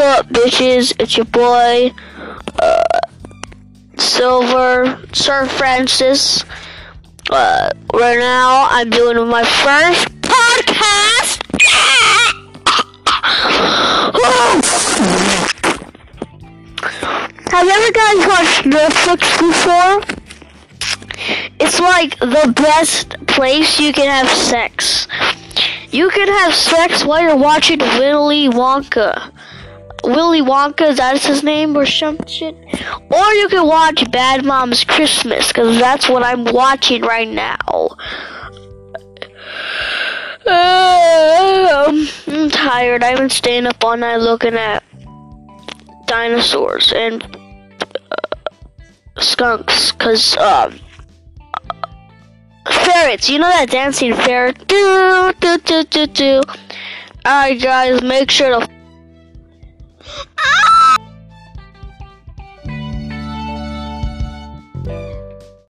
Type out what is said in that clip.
Up, bitches? It's your boy, uh, Silver, Sir Francis. Uh, right now, I'm doing my first podcast. Have you ever guys watched Netflix before? It's like the best place you can have sex. You can have sex while you're watching Willy Wonka. Willy Wonka, that's his name or some shit. Or you can watch Bad Moms Christmas, because that's what I'm watching right now. Uh, I'm tired. I've been staying up all night looking at dinosaurs and uh, skunks, because, um, ferrets. You know that dancing ferret? Do, do, do, do, do. Alright, guys, make sure to Ah!